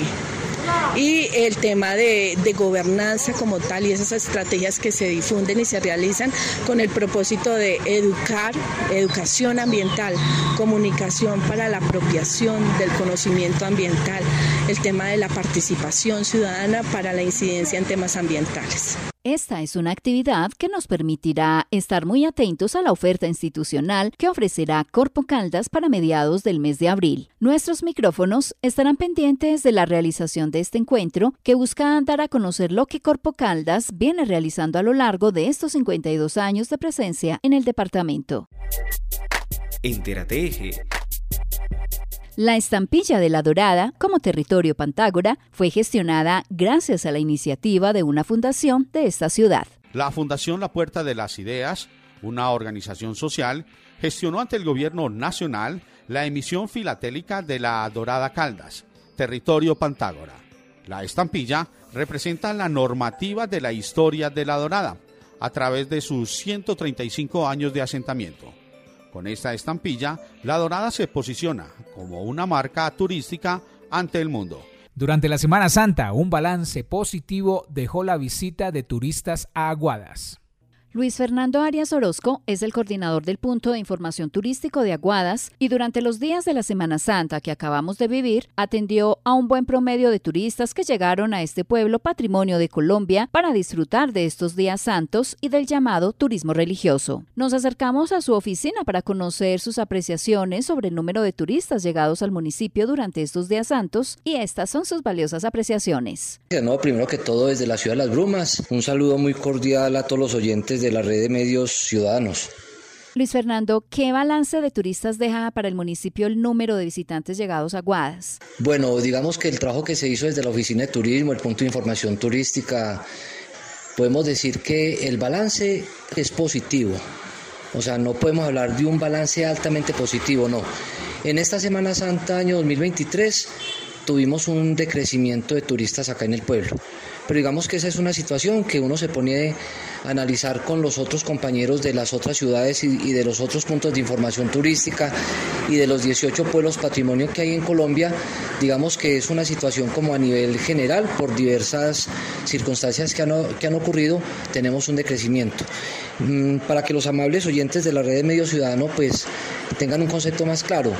y el tema de, gobernanza como tal y esas estrategias que se difunden y se realizan con el propósito de educar, educación ambiental, comunicación para la apropiación del conocimiento ambiental, el tema de la participación ciudadana para la incidencia en temas ambientales. Esta es una actividad que nos permitirá estar muy atentos a la oferta institucional que ofrecerá Corpo Caldas para mediados del mes de abril. Nuestros micrófonos estarán pendientes de la realización de este encuentro que busca dar a conocer lo que Corpo Caldas viene realizando a lo largo de estos 52 años de presencia en el departamento. Entérate la estampilla de la Dorada, como territorio Pantágora, fue gestionada gracias a la iniciativa de una fundación de esta ciudad. La Fundación La Puerta de las Ideas, una organización social, gestionó ante el gobierno nacional la emisión filatélica de la Dorada Caldas, territorio Pantágora. La estampilla representa la normativa de la historia de la Dorada a través de sus 135 años de asentamiento. Con esta estampilla, La Dorada se posiciona como una marca turística ante el mundo. Durante la Semana Santa, un balance positivo dejó la visita de turistas a Aguadas. Luis Fernando Arias Orozco es el coordinador del punto de información turístico de Aguadas y durante los días de la Semana Santa que acabamos de vivir atendió a un buen promedio de turistas que llegaron a este pueblo patrimonio de Colombia para disfrutar de estos días santos y del llamado turismo religioso. Nos acercamos a su oficina para conocer sus apreciaciones sobre el número de turistas llegados al municipio durante estos días santos y estas son sus valiosas apreciaciones. Primero que todo desde la ciudad de las Brumas, un saludo muy cordial a todos los oyentes de la red de medios ciudadanos. Luis Fernando, ¿qué balance de turistas deja para el municipio el número de visitantes llegados a Guadas? Bueno, digamos que el trabajo que se hizo desde la Oficina de Turismo, el punto de información turística, podemos decir que el balance es positivo. O sea, no podemos hablar de un balance altamente positivo, no. En esta Semana Santa año 2023 tuvimos un decrecimiento de turistas acá en el pueblo. Pero digamos que esa es una situación que uno se pone analizar con los otros compañeros de las otras ciudades y, de los otros puntos de información turística y de los 18 pueblos patrimonio que hay en Colombia. Digamos que es una situación como a nivel general, por diversas circunstancias que han, que han ocurrido, tenemos un decrecimiento. Mm, para que los amables oyentes de la red de Medio Ciudadano pues tengan un concepto más claro,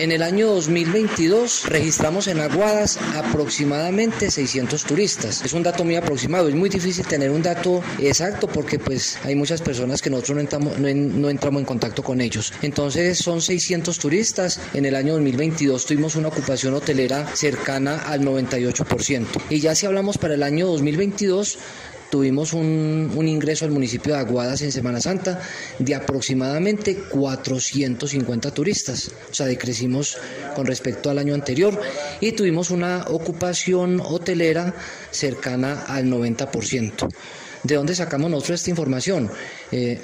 en el año 2022 registramos en Aguadas aproximadamente 600 turistas. Es un dato muy aproximado, es muy difícil tener un dato exacto porque pues hay muchas personas que nosotros no entramos, en contacto con ellos. Entonces son 600 turistas. En el año 2022 tuvimos una ocupación hotelera cercana al 98%. Y ya si hablamos para el año 2022, tuvimos un, ingreso al municipio de Aguadas en Semana Santa de aproximadamente 450 turistas, o sea, decrecimos con respecto al año anterior y tuvimos una ocupación hotelera cercana al 90%. ¿De dónde sacamos nosotros esta información? Eh,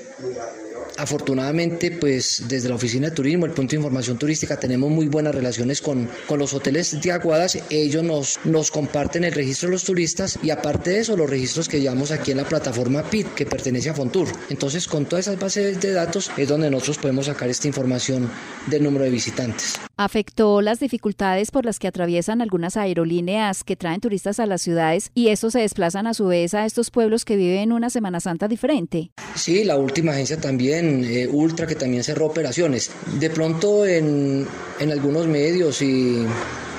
afortunadamente, pues desde la Oficina de Turismo, el punto de información turística, tenemos muy buenas relaciones con, con los hoteles de Aguadas. Ellos nos, nos comparten el registro de los turistas y aparte de eso, los registros que llevamos aquí en la plataforma PIT, que pertenece a Fontur. Entonces, con todas esas bases de datos es donde nosotros podemos sacar esta información del número de visitantes. Afectó las dificultades por las que atraviesan algunas aerolíneas que traen turistas a las ciudades y estos se desplazan a su vez a estos pueblos que viven una Semana Santa diferente. Sí, la última agencia también, eh, Ultra, que también cerró operaciones. De pronto en, en algunos medios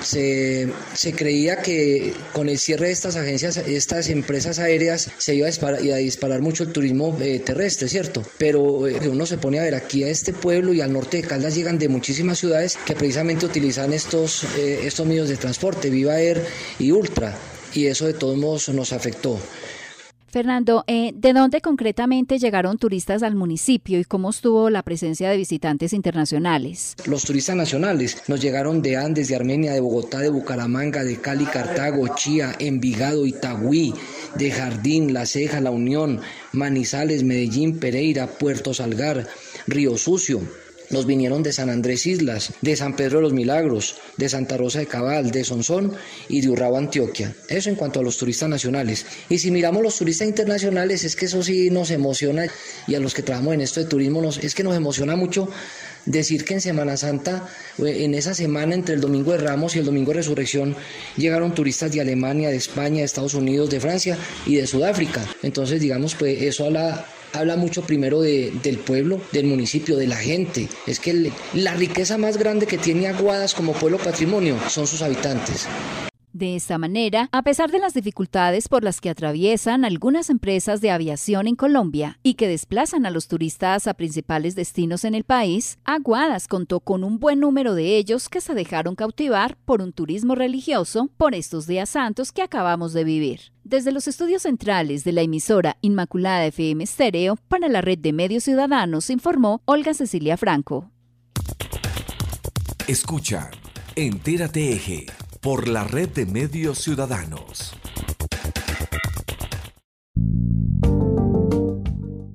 se, se, creía que con el cierre de estas agencias, estas empresas aéreas, se iba a disparar, a disparar mucho el turismo eh, terrestre, ¿cierto? Pero eh, uno se pone a ver aquí a este pueblo y al norte de Caldas llegan de muchísimas ciudades que precisamente utilizan estos, estos medios de transporte, Viva Air y Ultra, y eso de todos modos nos afectó. Fernando, eh, ¿de dónde concretamente llegaron turistas al municipio y cómo estuvo la presencia de visitantes internacionales? Los turistas nacionales nos llegaron de Andes, de Armenia, de Bogotá, de Bucaramanga, de Cali, Cartago, Chía, Envigado, Itagüí, de Jardín, La Ceja, La Unión, Manizales, Medellín, Pereira, Puerto Salgar, Río Sucio, nos vinieron de San Andrés Islas, de San Pedro de los Milagros, de Santa Rosa de Cabal, de Sonsón y de Urrao, Antioquia. Eso en cuanto a los turistas nacionales. Y si miramos los turistas internacionales, es que eso sí nos emociona y a los que trabajamos en esto de turismo, es que nos emociona mucho decir que en Semana Santa, en esa semana entre el Domingo de Ramos y el Domingo de Resurrección, llegaron turistas de Alemania, de España, de Estados Unidos, de Francia y de Sudáfrica. Entonces, digamos, pues eso habla habla mucho primero de, del pueblo, del municipio, de la gente. Es que la riqueza más grande que tiene Aguadas como pueblo patrimonio son sus habitantes. De esta manera, a pesar de las dificultades por las que atraviesan algunas empresas de aviación en Colombia y que desplazan a los turistas a principales destinos en el país, Aguadas contó con un buen número de ellos que se dejaron cautivar por un turismo religioso por estos días santos que acabamos de vivir. Desde los estudios centrales de la emisora Inmaculada FM Stereo para la red de medios ciudadanos informó Olga Cecilia Franco. Escucha, entérate eje por la red de medios ciudadanos.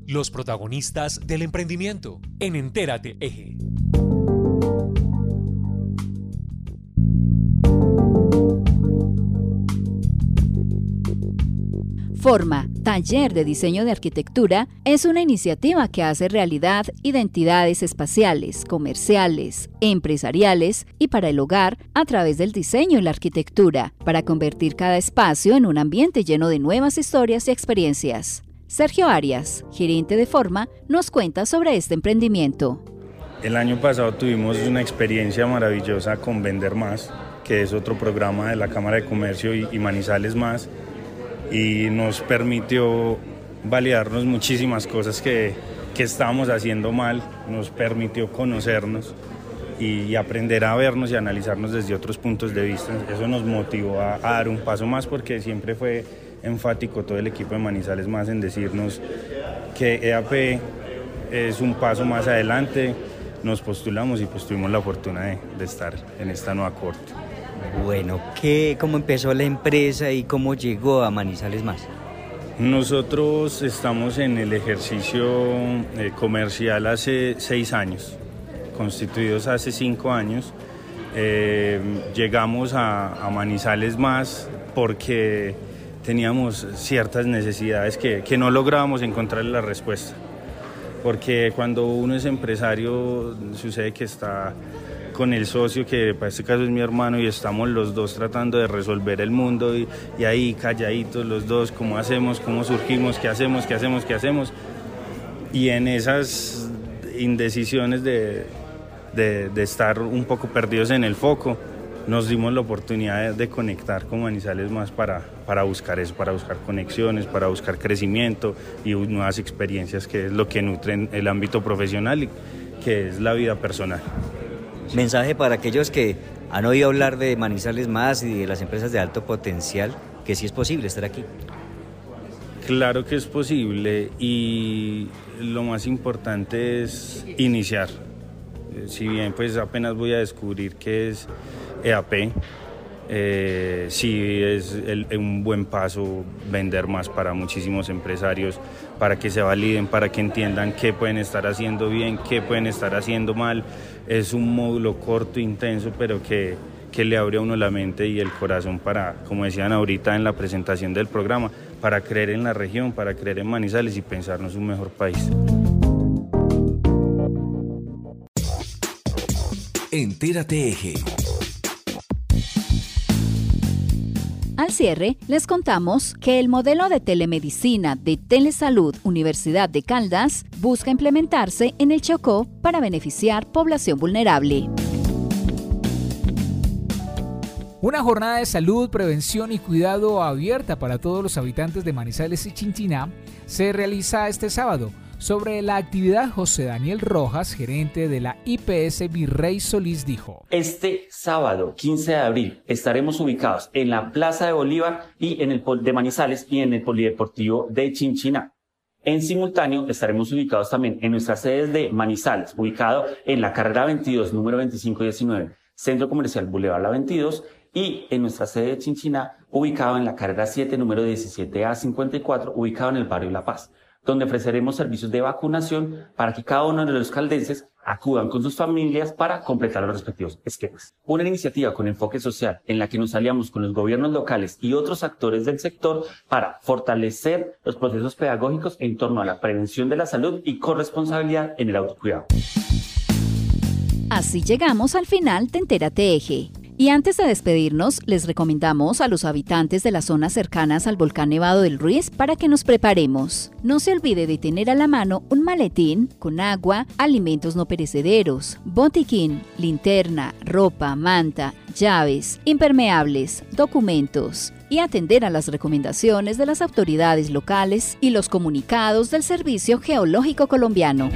Los protagonistas del emprendimiento en Entérate Eje. Forma, Taller de Diseño de Arquitectura, es una iniciativa que hace realidad identidades espaciales, comerciales, empresariales y para el hogar a través del diseño y la arquitectura, para convertir cada espacio en un ambiente lleno de nuevas historias y experiencias. Sergio Arias, gerente de Forma, nos cuenta sobre este emprendimiento. El año pasado tuvimos una experiencia maravillosa con Vender Más, que es otro programa de la Cámara de Comercio y Manizales Más y nos permitió validarnos muchísimas cosas que, que estábamos haciendo mal, nos permitió conocernos y, aprender a vernos y analizarnos desde otros puntos de vista. Eso nos motivó a, dar un paso más porque siempre fue enfático todo el equipo de Manizales más en decirnos que EAP es un paso más adelante. Nos postulamos y pues tuvimos la fortuna de, de estar en esta nueva corte. Bueno, ¿qué, ¿cómo empezó la empresa y cómo llegó a Manizales Más? Nosotros estamos en el ejercicio eh, comercial hace seis años, constituidos hace cinco años. Eh, llegamos a, Manizales Más porque teníamos ciertas necesidades que no lográbamos encontrar la respuesta. Porque cuando uno es empresario sucede que está con el socio, que para este caso es mi hermano, y estamos los dos tratando de resolver el mundo y, y, ahí calladitos los dos, cómo hacemos, cómo surgimos, qué hacemos, qué hacemos, qué hacemos. Y en esas indecisiones de, de, de estar un poco perdidos en el foco, nos dimos la oportunidad de, de, conectar con Manizales más para, para buscar eso, para buscar conexiones, para buscar crecimiento y nuevas experiencias, que es lo que nutren el ámbito profesional y que es la vida personal. Mensaje para aquellos que han oído hablar de Manizales Más y de las empresas de alto potencial, que sí es posible estar aquí. Claro que es posible y lo más importante es iniciar. Si bien pues apenas voy a descubrir qué es EAP, eh, sí es un buen paso vender más para muchísimos empresarios, para que se validen, para que entiendan qué pueden estar haciendo bien, qué pueden estar haciendo mal. Es un módulo corto, intenso, pero que, que le abre a uno la mente y el corazón para, como decían ahorita en la presentación del programa, para creer en la región, para creer en Manizales y pensarnos un mejor país. Entérate Eje. Cierre, les contamos que el modelo de telemedicina de Telesalud Universidad de Caldas busca implementarse en el Chocó para beneficiar población vulnerable. Una jornada de salud, prevención y cuidado abierta para todos los habitantes de Manizales y Chinchiná se realiza este sábado sobre la actividad, José Daniel Rojas, gerente de la IPS Virrey Solís, dijo. Este sábado, 15 de abril, estaremos ubicados en la Plaza de Bolívar y en el de Manizales y en el Polideportivo de Chinchiná. En simultáneo estaremos ubicados también en nuestras sedes de Manizales, ubicado en la carrera 22, número 2519, Centro Comercial Boulevard La 22, y en nuestra sede de Chinchiná, ubicado en la carrera 7, número 17A54, ubicado en el barrio La Paz donde ofreceremos servicios de vacunación para que cada uno de los caldenses acudan con sus familias para completar los respectivos esquemas. Una iniciativa con enfoque social en la que nos aliamos con los gobiernos locales y otros actores del sector para fortalecer los procesos pedagógicos en torno a la prevención de la salud y corresponsabilidad en el autocuidado. Así llegamos al final de Entérate Eje. Y antes de despedirnos, les recomendamos a los habitantes de las zonas cercanas al volcán Nevado del Ruiz para que nos preparemos. No se olvide de tener a la mano un maletín con agua, alimentos no perecederos, botiquín, linterna, ropa, manta, llaves, impermeables, documentos y atender a las recomendaciones de las autoridades locales y los comunicados del Servicio Geológico Colombiano.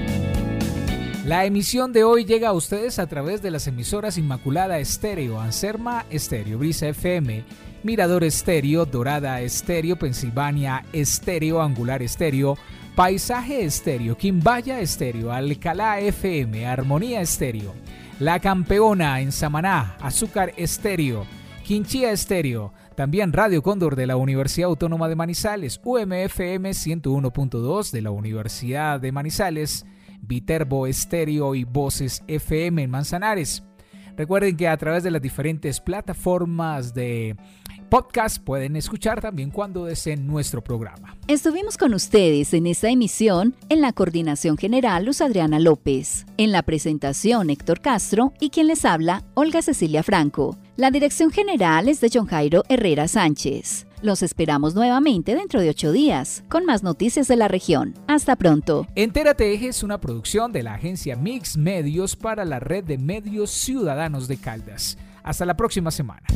La emisión de hoy llega a ustedes a través de las emisoras Inmaculada Estéreo, Anserma Estéreo, Brisa FM, Mirador Estéreo, Dorada Estéreo, Pensilvania Estéreo, Angular Estéreo, Paisaje Estéreo, Quimbaya Estéreo, Alcalá FM, Armonía Estéreo, La Campeona en Samaná, Azúcar Estéreo, Quinchía Estéreo, también Radio Cóndor de la Universidad Autónoma de Manizales, UMFM 101.2 de la Universidad de Manizales, Viterbo Estéreo y Voces FM en Manzanares. Recuerden que a través de las diferentes plataformas de podcast pueden escuchar también cuando deseen nuestro programa. Estuvimos con ustedes en esta emisión en la coordinación general Luz Adriana López, en la presentación Héctor Castro y quien les habla Olga Cecilia Franco. La dirección general es de John Jairo Herrera Sánchez. Los esperamos nuevamente dentro de ocho días, con más noticias de la región. Hasta pronto. Entérate Eje es una producción de la agencia Mix Medios para la red de medios ciudadanos de Caldas. Hasta la próxima semana.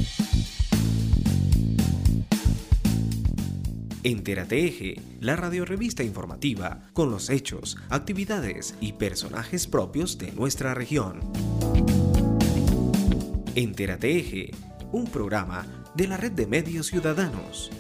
Entérate Eje, la radiorevista informativa con los hechos, actividades y personajes propios de nuestra región. Entérate Eje, un programa de la red de medios ciudadanos